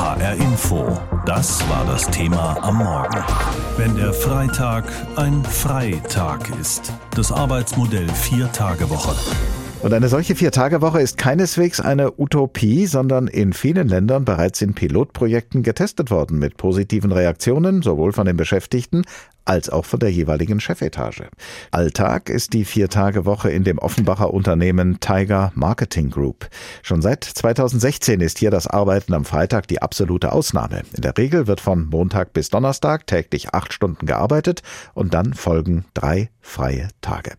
HR Info. Das war das Thema am Morgen. Wenn der Freitag ein Freitag ist. Das Arbeitsmodell Vier-Tage-Woche. Und eine solche Vier-Tage-Woche ist keineswegs eine Utopie, sondern in vielen Ländern bereits in Pilotprojekten getestet worden mit positiven Reaktionen, sowohl von den Beschäftigten als auch von der jeweiligen Chefetage. Alltag ist die Vier-Tage-Woche in dem Offenbacher Unternehmen Tiger Marketing Group. Schon seit 2016 ist hier das Arbeiten am Freitag die absolute Ausnahme. In der Regel wird von Montag bis Donnerstag täglich acht Stunden gearbeitet und dann folgen drei freie Tage.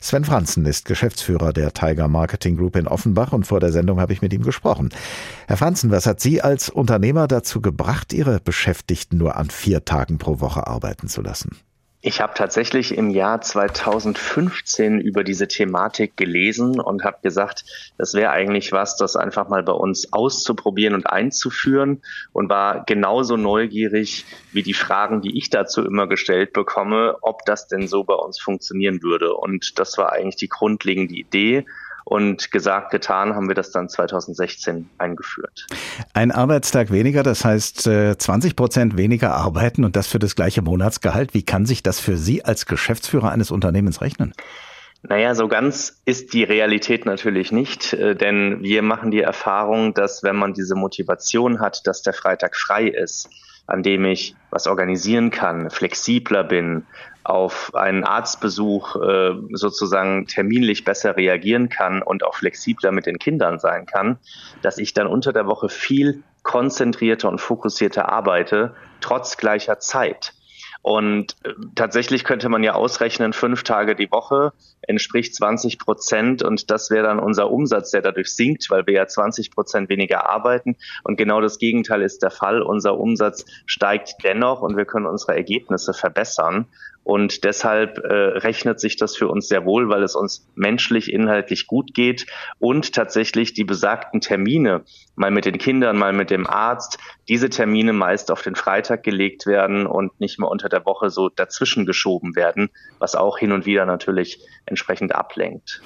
Sven Franzen ist Geschäftsführer der Tiger Marketing Group in Offenbach und vor der Sendung habe ich mit ihm gesprochen. Herr Franzen, was hat Sie als Unternehmer dazu gebracht, Ihre Beschäftigten nur an vier Tagen pro Woche arbeiten zu lassen? Ich habe tatsächlich im Jahr 2015 über diese Thematik gelesen und habe gesagt, das wäre eigentlich was, das einfach mal bei uns auszuprobieren und einzuführen und war genauso neugierig wie die Fragen, die ich dazu immer gestellt bekomme, ob das denn so bei uns funktionieren würde. Und das war eigentlich die grundlegende Idee. Und gesagt, getan haben wir das dann 2016 eingeführt. Ein Arbeitstag weniger, das heißt 20 äh, Prozent weniger arbeiten und das für das gleiche Monatsgehalt. Wie kann sich das für Sie als Geschäftsführer eines Unternehmens rechnen? Naja, so ganz ist die Realität natürlich nicht, äh, denn wir machen die Erfahrung, dass wenn man diese Motivation hat, dass der Freitag frei ist, an dem ich was organisieren kann, flexibler bin, auf einen Arztbesuch äh, sozusagen terminlich besser reagieren kann und auch flexibler mit den Kindern sein kann, dass ich dann unter der Woche viel konzentrierter und fokussierter arbeite, trotz gleicher Zeit. Und äh, tatsächlich könnte man ja ausrechnen, fünf Tage die Woche entspricht 20 Prozent und das wäre dann unser Umsatz, der dadurch sinkt, weil wir ja 20 Prozent weniger arbeiten. Und genau das Gegenteil ist der Fall. Unser Umsatz steigt dennoch und wir können unsere Ergebnisse verbessern. Und deshalb äh, rechnet sich das für uns sehr wohl, weil es uns menschlich, inhaltlich gut geht und tatsächlich die besagten Termine, mal mit den Kindern, mal mit dem Arzt, diese Termine meist auf den Freitag gelegt werden und nicht mehr unter der Woche so dazwischen geschoben werden, was auch hin und wieder natürlich entsprechend ablenkt.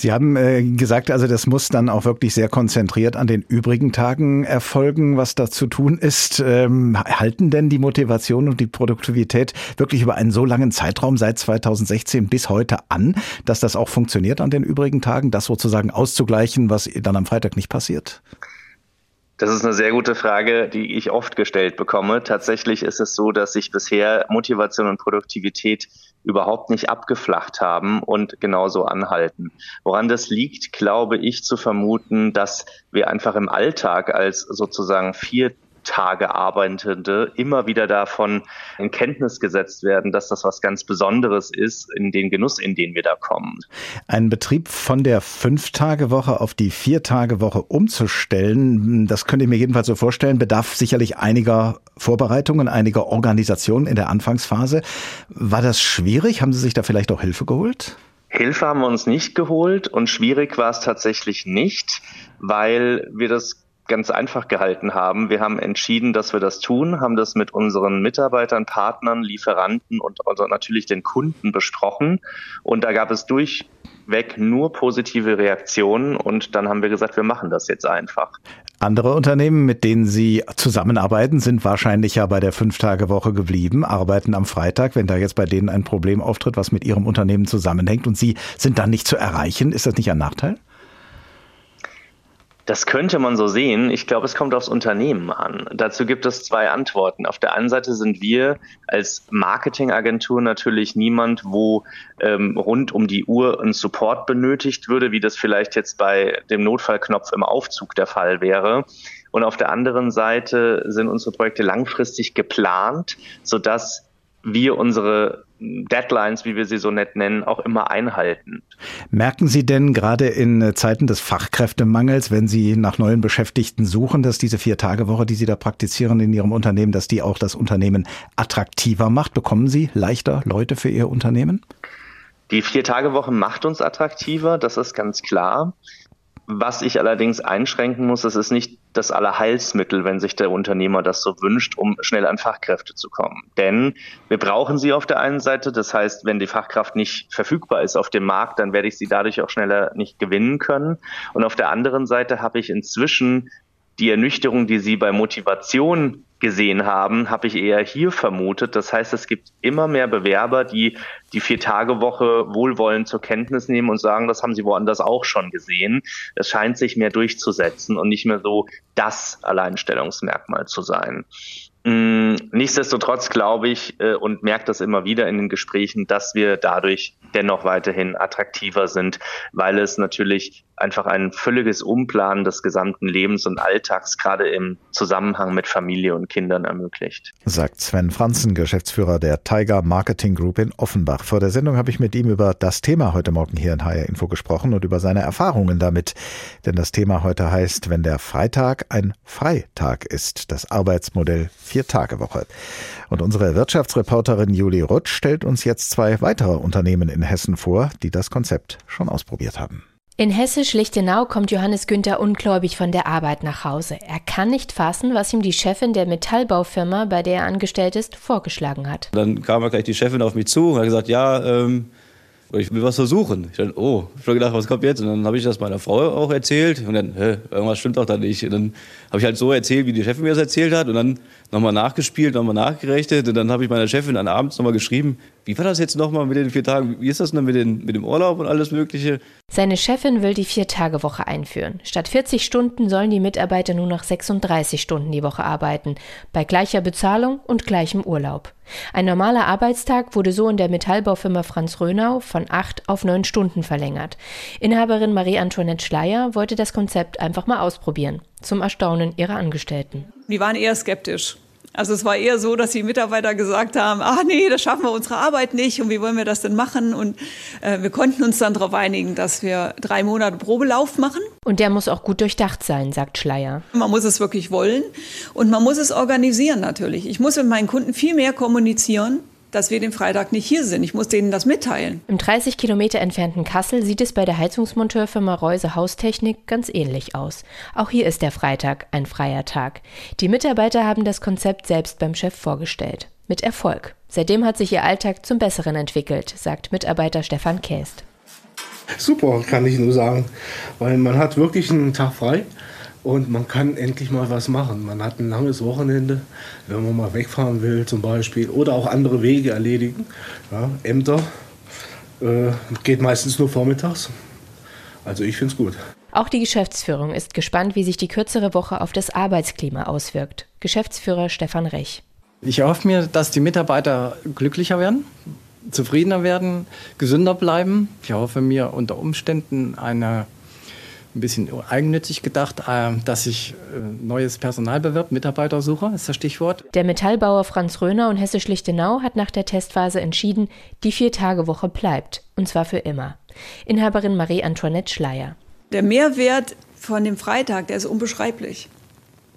Sie haben äh, gesagt, also das muss dann auch wirklich sehr konzentriert an den übrigen Tagen erfolgen, was da zu tun ist. Ähm, halten denn die Motivation und die Produktivität wirklich über einen so langen Zeitraum seit 2016 bis heute an, dass das auch funktioniert an den übrigen Tagen, das sozusagen auszugleichen, was dann am Freitag nicht passiert? Das ist eine sehr gute Frage, die ich oft gestellt bekomme. Tatsächlich ist es so, dass sich bisher Motivation und Produktivität überhaupt nicht abgeflacht haben und genauso anhalten. Woran das liegt, glaube ich zu vermuten, dass wir einfach im Alltag als sozusagen vier Tage Arbeitende immer wieder davon in Kenntnis gesetzt werden, dass das was ganz Besonderes ist in den Genuss, in den wir da kommen. Ein Betrieb von der Fünf-Tage-Woche auf die Vier-Tage-Woche umzustellen, das könnte ich mir jedenfalls so vorstellen, bedarf sicherlich einiger Vorbereitungen, einiger Organisationen in der Anfangsphase. War das schwierig? Haben Sie sich da vielleicht auch Hilfe geholt? Hilfe haben wir uns nicht geholt und schwierig war es tatsächlich nicht, weil wir das ganz einfach gehalten haben. Wir haben entschieden, dass wir das tun, haben das mit unseren Mitarbeitern, Partnern, Lieferanten und also natürlich den Kunden besprochen. Und da gab es durchweg nur positive Reaktionen. Und dann haben wir gesagt, wir machen das jetzt einfach. Andere Unternehmen, mit denen Sie zusammenarbeiten, sind wahrscheinlich ja bei der Fünf-Tage-Woche geblieben, arbeiten am Freitag. Wenn da jetzt bei denen ein Problem auftritt, was mit Ihrem Unternehmen zusammenhängt und Sie sind dann nicht zu erreichen, ist das nicht ein Nachteil? Das könnte man so sehen. Ich glaube, es kommt aufs Unternehmen an. Dazu gibt es zwei Antworten. Auf der einen Seite sind wir als Marketingagentur natürlich niemand, wo ähm, rund um die Uhr ein Support benötigt würde, wie das vielleicht jetzt bei dem Notfallknopf im Aufzug der Fall wäre. Und auf der anderen Seite sind unsere Projekte langfristig geplant, sodass wir unsere Deadlines, wie wir sie so nett nennen, auch immer einhalten. Merken Sie denn gerade in Zeiten des Fachkräftemangels, wenn Sie nach neuen Beschäftigten suchen, dass diese Vier-Tage-Woche, die Sie da praktizieren in Ihrem Unternehmen, dass die auch das Unternehmen attraktiver macht? Bekommen Sie leichter Leute für Ihr Unternehmen? Die Vier-Tage-Woche macht uns attraktiver, das ist ganz klar. Was ich allerdings einschränken muss, es ist nicht das Allerheilsmittel, wenn sich der Unternehmer das so wünscht, um schnell an Fachkräfte zu kommen. Denn wir brauchen sie auf der einen Seite. Das heißt, wenn die Fachkraft nicht verfügbar ist auf dem Markt, dann werde ich sie dadurch auch schneller nicht gewinnen können. Und auf der anderen Seite habe ich inzwischen die Ernüchterung, die Sie bei Motivation gesehen haben, habe ich eher hier vermutet. Das heißt, es gibt immer mehr Bewerber, die die Vier-Tage-Woche wohlwollend zur Kenntnis nehmen und sagen, das haben sie woanders auch schon gesehen. Es scheint sich mehr durchzusetzen und nicht mehr so das Alleinstellungsmerkmal zu sein. Mm, nichtsdestotrotz glaube ich äh, und merke das immer wieder in den Gesprächen, dass wir dadurch dennoch weiterhin attraktiver sind, weil es natürlich einfach ein völliges Umplanen des gesamten Lebens und Alltags gerade im Zusammenhang mit Familie und Kindern ermöglicht. Sagt Sven Franzen, Geschäftsführer der Tiger Marketing Group in Offenbach. Vor der Sendung habe ich mit ihm über das Thema heute Morgen hier in HR Info gesprochen und über seine Erfahrungen damit. Denn das Thema heute heißt, wenn der Freitag ein Freitag ist, das Arbeitsmodell Vier-Tage-Woche. Und unsere Wirtschaftsreporterin Julie Rutsch stellt uns jetzt zwei weitere Unternehmen in Hessen vor, die das Konzept schon ausprobiert haben. In Hessisch-Lichtenau kommt Johannes Günther ungläubig von der Arbeit nach Hause. Er kann nicht fassen, was ihm die Chefin der Metallbaufirma, bei der er angestellt ist, vorgeschlagen hat. Dann kam gleich die Chefin auf mich zu und hat gesagt, ja, ähm, ich will was versuchen. Ich dachte, oh, ich habe gedacht, was kommt jetzt? Und dann habe ich das meiner Frau auch erzählt. Und dann, hä, irgendwas stimmt doch da nicht. Und dann habe ich halt so erzählt, wie die Chefin mir das erzählt hat. Und dann nochmal nachgespielt, nochmal nachgerechnet. Und dann habe ich meiner Chefin dann abends nochmal geschrieben, wie war das jetzt nochmal mit den vier Tagen? Wie ist das denn mit, den, mit dem Urlaub und alles Mögliche? Seine Chefin will die Vier-Tage-Woche einführen. Statt 40 Stunden sollen die Mitarbeiter nur noch 36 Stunden die Woche arbeiten, bei gleicher Bezahlung und gleichem Urlaub. Ein normaler Arbeitstag wurde so in der Metallbaufirma Franz Rönau von acht auf neun Stunden verlängert. Inhaberin Marie-Antoinette Schleier wollte das Konzept einfach mal ausprobieren, zum Erstaunen ihrer Angestellten. Die waren eher skeptisch. Also es war eher so, dass die Mitarbeiter gesagt haben, ach nee, das schaffen wir unsere Arbeit nicht und wie wollen wir das denn machen? Und äh, wir konnten uns dann darauf einigen, dass wir drei Monate Probelauf machen. Und der muss auch gut durchdacht sein, sagt Schleier. Man muss es wirklich wollen und man muss es organisieren natürlich. Ich muss mit meinen Kunden viel mehr kommunizieren, dass wir den Freitag nicht hier sind. Ich muss denen das mitteilen. Im 30 Kilometer entfernten Kassel sieht es bei der Heizungsmonteurfirma Reuse Haustechnik ganz ähnlich aus. Auch hier ist der Freitag ein freier Tag. Die Mitarbeiter haben das Konzept selbst beim Chef vorgestellt. Mit Erfolg. Seitdem hat sich ihr Alltag zum Besseren entwickelt, sagt Mitarbeiter Stefan Käst. Super, kann ich nur sagen, weil man hat wirklich einen Tag frei und man kann endlich mal was machen. Man hat ein langes Wochenende, wenn man mal wegfahren will zum Beispiel oder auch andere Wege erledigen. Ja, Ämter äh, geht meistens nur vormittags. Also ich finde es gut. Auch die Geschäftsführung ist gespannt, wie sich die kürzere Woche auf das Arbeitsklima auswirkt. Geschäftsführer Stefan Rech. Ich erhoffe mir, dass die Mitarbeiter glücklicher werden, zufriedener werden, gesünder bleiben. Ich erhoffe mir unter Umständen eine ein bisschen eigennützig gedacht, äh, dass sich äh, neues Personal bewirbt, Mitarbeitersucher ist das Stichwort. Der Metallbauer Franz Röhner und Hessisch-Lichtenau hat nach der Testphase entschieden, die Vier-Tage-Woche bleibt, und zwar für immer. Inhaberin Marie-Antoinette Schleier. Der Mehrwert von dem Freitag, der ist unbeschreiblich.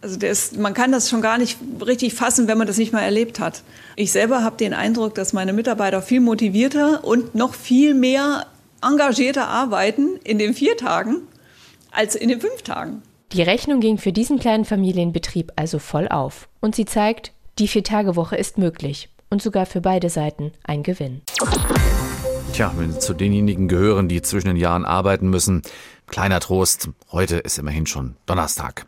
Also ist, man kann das schon gar nicht richtig fassen, wenn man das nicht mal erlebt hat. Ich selber habe den Eindruck, dass meine Mitarbeiter viel motivierter und noch viel mehr engagierter arbeiten in den vier Tagen als in den fünf Tagen. Die Rechnung ging für diesen kleinen Familienbetrieb also voll auf. Und sie zeigt, die Vier-Tage-Woche ist möglich. Und sogar für beide Seiten ein Gewinn. Tja, wenn Sie zu denjenigen gehören, die zwischen den Jahren arbeiten müssen, kleiner Trost, heute ist immerhin schon Donnerstag.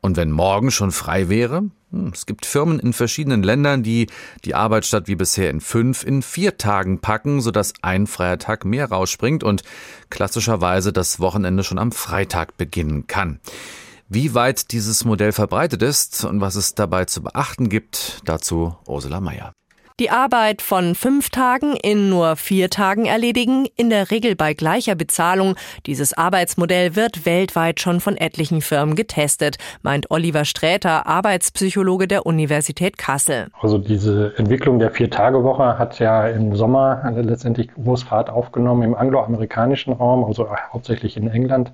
Und wenn morgen schon frei wäre, hm, es gibt Firmen in verschiedenen Ländern, die die Arbeit statt wie bisher in fünf in vier Tagen packen, sodass ein freier Tag mehr rausspringt und klassischerweise das Wochenende schon am Freitag beginnen kann. Wie weit dieses Modell verbreitet ist und was es dabei zu beachten gibt, dazu Ursula Mayer. Die Arbeit von fünf Tagen in nur vier Tagen erledigen, in der Regel bei gleicher Bezahlung. Dieses Arbeitsmodell wird weltweit schon von etlichen Firmen getestet, meint Oliver Sträter, Arbeitspsychologe der Universität Kassel. Also diese Entwicklung der Vier-Tage-Woche hat ja im Sommer letztendlich Großfahrt aufgenommen im angloamerikanischen Raum, also hauptsächlich in England,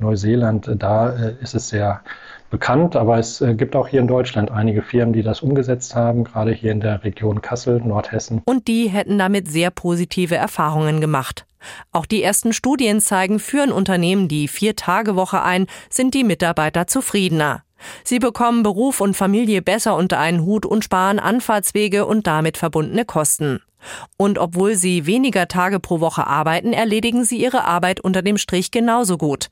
Neuseeland. Da äh, ist es sehr bekannt, aber es äh, gibt auch hier in Deutschland einige Firmen, die das umgesetzt haben, gerade hier in der Region Kassel, Nordhessen. Und die hätten damit sehr positive Erfahrungen gemacht. Auch die ersten Studien zeigen, führen Unternehmen die Vier-Tage-Woche ein, sind die Mitarbeiter zufriedener. Sie bekommen Beruf und Familie besser unter einen Hut und sparen Anfahrtswege und damit verbundene Kosten. Und obwohl sie weniger Tage pro Woche arbeiten, erledigen sie ihre Arbeit unter dem Strich genauso gut.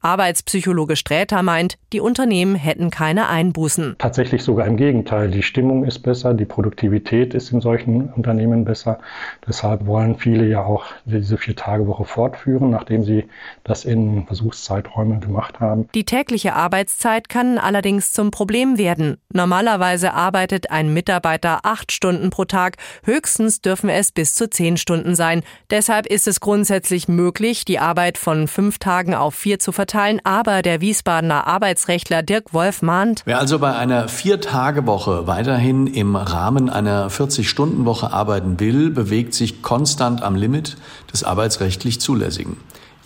Arbeitspsychologe Sträter meint, die Unternehmen hätten keine Einbußen. Tatsächlich sogar im Gegenteil. Die Stimmung ist besser, die Produktivität ist in solchen Unternehmen besser. Deshalb wollen viele ja auch diese Vier-Tage-Woche fortführen, nachdem sie das in Versuchszeiträumen gemacht haben. Die tägliche Arbeitszeit kann allerdings zum Problem werden. Normalerweise arbeitet ein Mitarbeiter acht Stunden pro Tag. Höchstens dürfen es bis zu zehn Stunden sein. Deshalb ist es grundsätzlich möglich, die Arbeit von fünf Tagen auf vier zu verteilen. Aber der Wiesbadener Arbeitsrechtler Dirk Wolf mahnt. Wer also bei einer Vier-Tage-Woche weiterhin im Rahmen einer 40-Stunden-Woche arbeiten will, bewegt sich konstant am Limit des arbeitsrechtlich Zulässigen.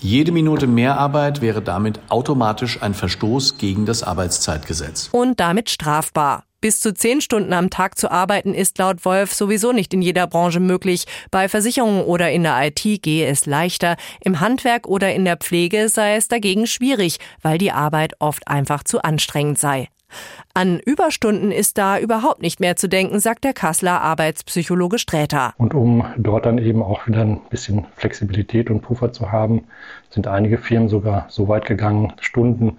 Jede Minute Mehrarbeit wäre damit automatisch ein Verstoß gegen das Arbeitszeitgesetz. Und damit strafbar. Bis zu zehn Stunden am Tag zu arbeiten ist laut Wolf sowieso nicht in jeder Branche möglich. Bei Versicherungen oder in der IT gehe es leichter. Im Handwerk oder in der Pflege sei es dagegen schwierig, weil die Arbeit oft einfach zu anstrengend sei. An Überstunden ist da überhaupt nicht mehr zu denken, sagt der Kasseler Arbeitspsychologe Sträter. Und um dort dann eben auch wieder ein bisschen Flexibilität und Puffer zu haben, sind einige Firmen sogar so weit gegangen, Stunden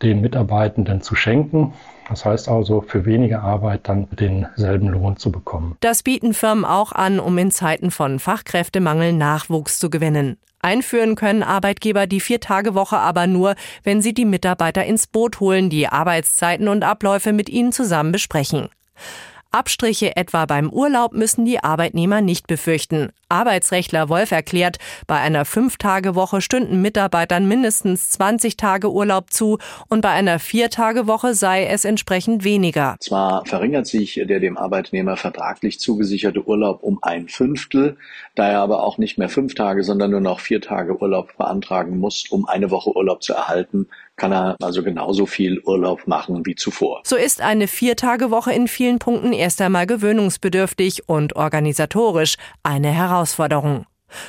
den Mitarbeitenden zu schenken. Das heißt also, für weniger Arbeit dann denselben Lohn zu bekommen. Das bieten Firmen auch an, um in Zeiten von Fachkräftemangel Nachwuchs zu gewinnen. Einführen können Arbeitgeber die Vier-Tage-Woche aber nur, wenn sie die Mitarbeiter ins Boot holen, die Arbeitszeiten und Abläufe mit ihnen zusammen besprechen. Abstriche etwa beim Urlaub müssen die Arbeitnehmer nicht befürchten. Arbeitsrechtler Wolf erklärt, bei einer Fünf-Tage-Woche stünden Mitarbeitern mindestens 20 Tage Urlaub zu und bei einer Vier-Tage-Woche sei es entsprechend weniger. Zwar verringert sich der dem Arbeitnehmer vertraglich zugesicherte Urlaub um ein Fünftel, da er aber auch nicht mehr fünf Tage, sondern nur noch vier Tage Urlaub beantragen muss, um eine Woche Urlaub zu erhalten, kann er also genauso viel Urlaub machen wie zuvor. So ist eine Viertagewoche in vielen Punkten erst einmal gewöhnungsbedürftig und organisatorisch eine Herausforderung.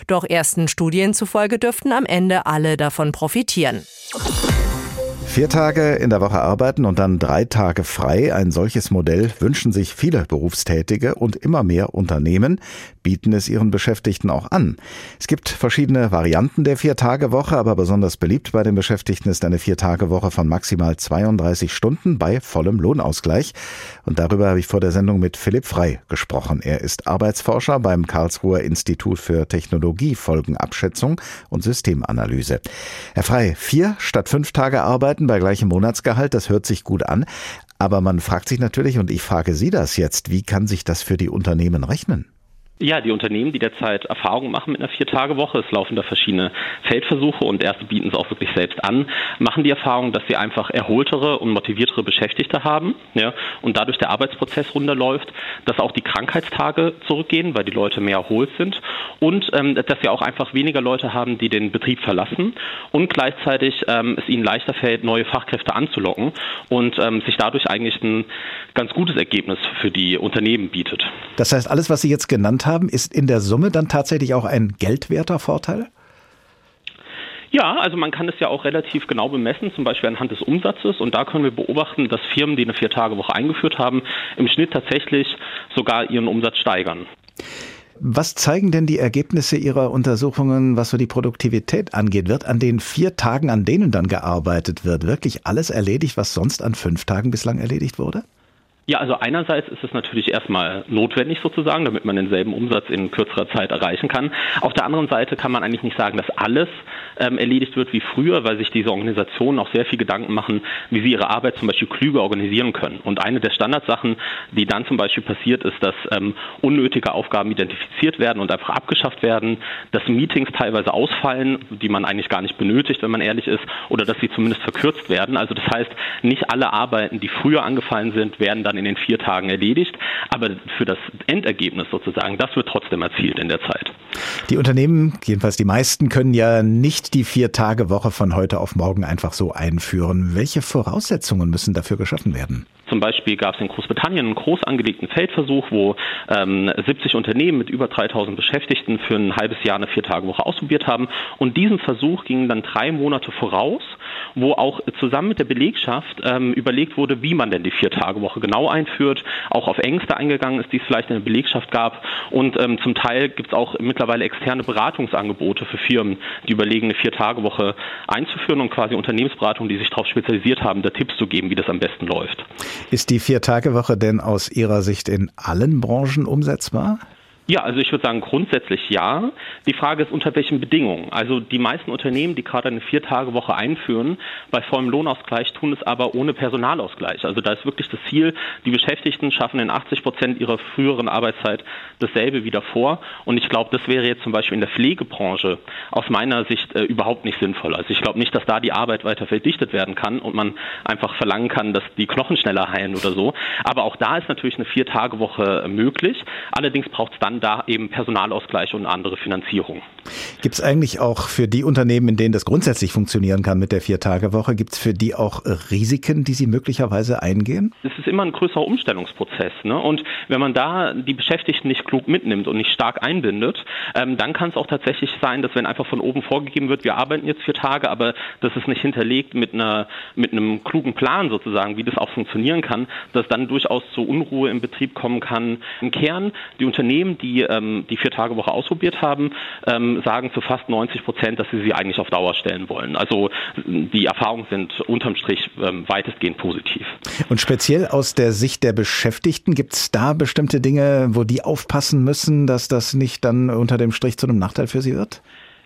Doch ersten Studien zufolge dürften am Ende alle davon profitieren. Vier Tage in der Woche arbeiten und dann drei Tage frei. Ein solches Modell wünschen sich viele Berufstätige und immer mehr Unternehmen bieten es ihren Beschäftigten auch an. Es gibt verschiedene Varianten der Vier-Tage-Woche, aber besonders beliebt bei den Beschäftigten ist eine Vier-Tage-Woche von maximal 32 Stunden bei vollem Lohnausgleich. Und darüber habe ich vor der Sendung mit Philipp Frei gesprochen. Er ist Arbeitsforscher beim Karlsruher Institut für Technologiefolgenabschätzung und Systemanalyse. Herr Frei, vier statt fünf Tage arbeiten bei gleichem Monatsgehalt, das hört sich gut an. Aber man fragt sich natürlich, und ich frage Sie das jetzt, wie kann sich das für die Unternehmen rechnen? Ja, die Unternehmen, die derzeit Erfahrungen machen mit einer Vier-Tage-Woche, es laufen da verschiedene Feldversuche und erste bieten es auch wirklich selbst an, machen die Erfahrung, dass sie einfach erholtere und motiviertere Beschäftigte haben ja, und dadurch der Arbeitsprozess runterläuft, dass auch die Krankheitstage zurückgehen, weil die Leute mehr erholt sind und ähm, dass sie auch einfach weniger Leute haben, die den Betrieb verlassen und gleichzeitig ähm, es ihnen leichter fällt, neue Fachkräfte anzulocken und ähm, sich dadurch eigentlich ein ganz gutes Ergebnis für die Unternehmen bietet. Das heißt, alles, was Sie jetzt genannt haben, ist in der Summe dann tatsächlich auch ein geldwerter Vorteil? Ja, also man kann es ja auch relativ genau bemessen, zum Beispiel anhand des Umsatzes. Und da können wir beobachten, dass Firmen, die eine Vier-Tage-Woche eingeführt haben, im Schnitt tatsächlich sogar ihren Umsatz steigern. Was zeigen denn die Ergebnisse Ihrer Untersuchungen, was so die Produktivität angeht? Wird an den vier Tagen, an denen dann gearbeitet wird, wirklich alles erledigt, was sonst an fünf Tagen bislang erledigt wurde? Ja, also einerseits ist es natürlich erstmal notwendig sozusagen, damit man denselben Umsatz in kürzerer Zeit erreichen kann. Auf der anderen Seite kann man eigentlich nicht sagen, dass alles ähm, erledigt wird wie früher, weil sich diese Organisationen auch sehr viel Gedanken machen, wie sie ihre Arbeit zum Beispiel klüger organisieren können. Und eine der Standardsachen, die dann zum Beispiel passiert, ist, dass ähm, unnötige Aufgaben identifiziert werden und einfach abgeschafft werden, dass Meetings teilweise ausfallen, die man eigentlich gar nicht benötigt, wenn man ehrlich ist, oder dass sie zumindest verkürzt werden. Also das heißt, nicht alle Arbeiten, die früher angefallen sind, werden dann in den vier Tagen erledigt. Aber für das Endergebnis sozusagen, das wird trotzdem erzielt in der Zeit. Die Unternehmen, jedenfalls die meisten, können ja nicht die Vier-Tage-Woche von heute auf morgen einfach so einführen. Welche Voraussetzungen müssen dafür geschaffen werden? Zum Beispiel gab es in Großbritannien einen groß angelegten Feldversuch, wo ähm, 70 Unternehmen mit über 3000 Beschäftigten für ein halbes Jahr eine Vier-Tage-Woche ausprobiert haben. Und diesem Versuch gingen dann drei Monate voraus, wo auch zusammen mit der Belegschaft ähm, überlegt wurde, wie man denn die Vier-Tage-Woche genau einführt, auch auf Ängste eingegangen ist, die es vielleicht in der Belegschaft gab. Und ähm, zum Teil gibt es auch mittlerweile externe Beratungsangebote für Firmen, die überlegen, eine Vier-Tage-Woche einzuführen und quasi Unternehmensberatungen, die sich darauf spezialisiert haben, da Tipps zu geben, wie das am besten läuft. Ist die Vier-Tage-Woche denn aus Ihrer Sicht in allen Branchen umsetzbar? Ja, also ich würde sagen grundsätzlich ja. Die Frage ist, unter welchen Bedingungen. Also die meisten Unternehmen, die gerade eine Vier-Tage-Woche einführen, bei vollem Lohnausgleich tun es aber ohne Personalausgleich. Also da ist wirklich das Ziel, die Beschäftigten schaffen in 80 Prozent ihrer früheren Arbeitszeit dasselbe wieder vor. Und ich glaube, das wäre jetzt zum Beispiel in der Pflegebranche aus meiner Sicht äh, überhaupt nicht sinnvoll. Also ich glaube nicht, dass da die Arbeit weiter verdichtet werden kann und man einfach verlangen kann, dass die Knochen schneller heilen oder so. Aber auch da ist natürlich eine Vier-Tage-Woche möglich. Allerdings braucht es dann da eben Personalausgleich und andere Finanzierung. Gibt es eigentlich auch für die Unternehmen, in denen das grundsätzlich funktionieren kann mit der Vier-Tage-Woche, gibt es für die auch Risiken, die sie möglicherweise eingehen? Es ist immer ein größerer Umstellungsprozess. Ne? Und wenn man da die Beschäftigten nicht klug mitnimmt und nicht stark einbindet, ähm, dann kann es auch tatsächlich sein, dass wenn einfach von oben vorgegeben wird, wir arbeiten jetzt vier Tage, aber das ist nicht hinterlegt mit, einer, mit einem klugen Plan sozusagen, wie das auch funktionieren kann, dass dann durchaus zu Unruhe im Betrieb kommen kann. Im Kern, die Unternehmen, die die ähm, die Vier-Tage-Woche ausprobiert haben, ähm, sagen zu fast 90 Prozent, dass sie sie eigentlich auf Dauer stellen wollen. Also die Erfahrungen sind unterm Strich ähm, weitestgehend positiv. Und speziell aus der Sicht der Beschäftigten, gibt es da bestimmte Dinge, wo die aufpassen müssen, dass das nicht dann unter dem Strich zu einem Nachteil für sie wird?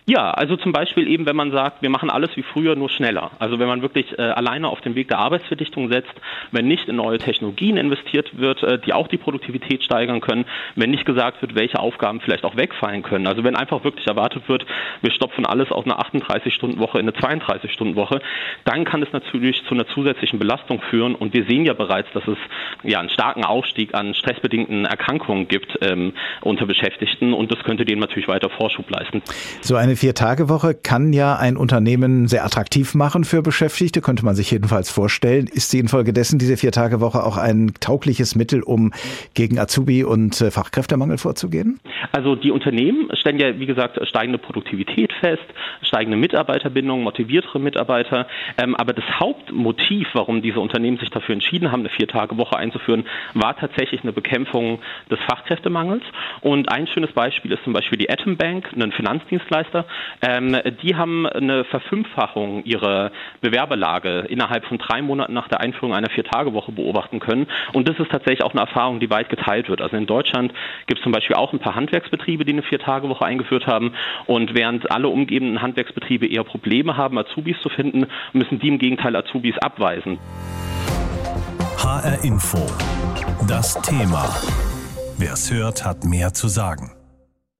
Ja, also zum Beispiel eben, wenn man sagt, wir machen alles wie früher, nur schneller. Also wenn man wirklich äh, alleine auf den Weg der Arbeitsverdichtung setzt, wenn nicht in neue Technologien investiert wird, äh, die auch die Produktivität steigern können, wenn nicht gesagt wird, welche Aufgaben vielleicht auch wegfallen können. Also wenn einfach wirklich erwartet wird, wir stopfen alles aus einer 38-Stunden-Woche in eine 32-Stunden-Woche, dann kann es natürlich zu einer zusätzlichen Belastung führen. Und wir sehen ja bereits, dass es ja einen starken Aufstieg an stressbedingten Erkrankungen gibt ähm, unter Beschäftigten und das könnte denen natürlich weiter Vorschub leisten. So eine eine Vier-Tage-Woche kann ja ein Unternehmen sehr attraktiv machen für Beschäftigte, könnte man sich jedenfalls vorstellen. Ist sie infolgedessen diese Vier-Tage-Woche auch ein taugliches Mittel, um gegen Azubi- und äh, Fachkräftemangel vorzugehen? Also die Unternehmen stellen ja, wie gesagt, steigende Produktivität fest, steigende Mitarbeiterbindung, motiviertere Mitarbeiter. Ähm, aber das Hauptmotiv, warum diese Unternehmen sich dafür entschieden haben, eine Vier-Tage-Woche einzuführen, war tatsächlich eine Bekämpfung des Fachkräftemangels. Und ein schönes Beispiel ist zum Beispiel die Atom Bank, ein Finanzdienstleister, ähm, die haben eine Verfünffachung ihrer Bewerberlage innerhalb von drei Monaten nach der Einführung einer Vier-Tage-Woche beobachten können. Und das ist tatsächlich auch eine Erfahrung, die weit geteilt wird. Also in Deutschland gibt es zum Beispiel auch ein paar Handwerksbetriebe, die eine Vier-Tage-Woche eingeführt haben. Und während alle umgebenden Handwerksbetriebe eher Probleme haben, Azubis zu finden, müssen die im Gegenteil Azubis abweisen. HR Info. Das Thema. Wer es hört, hat mehr zu sagen.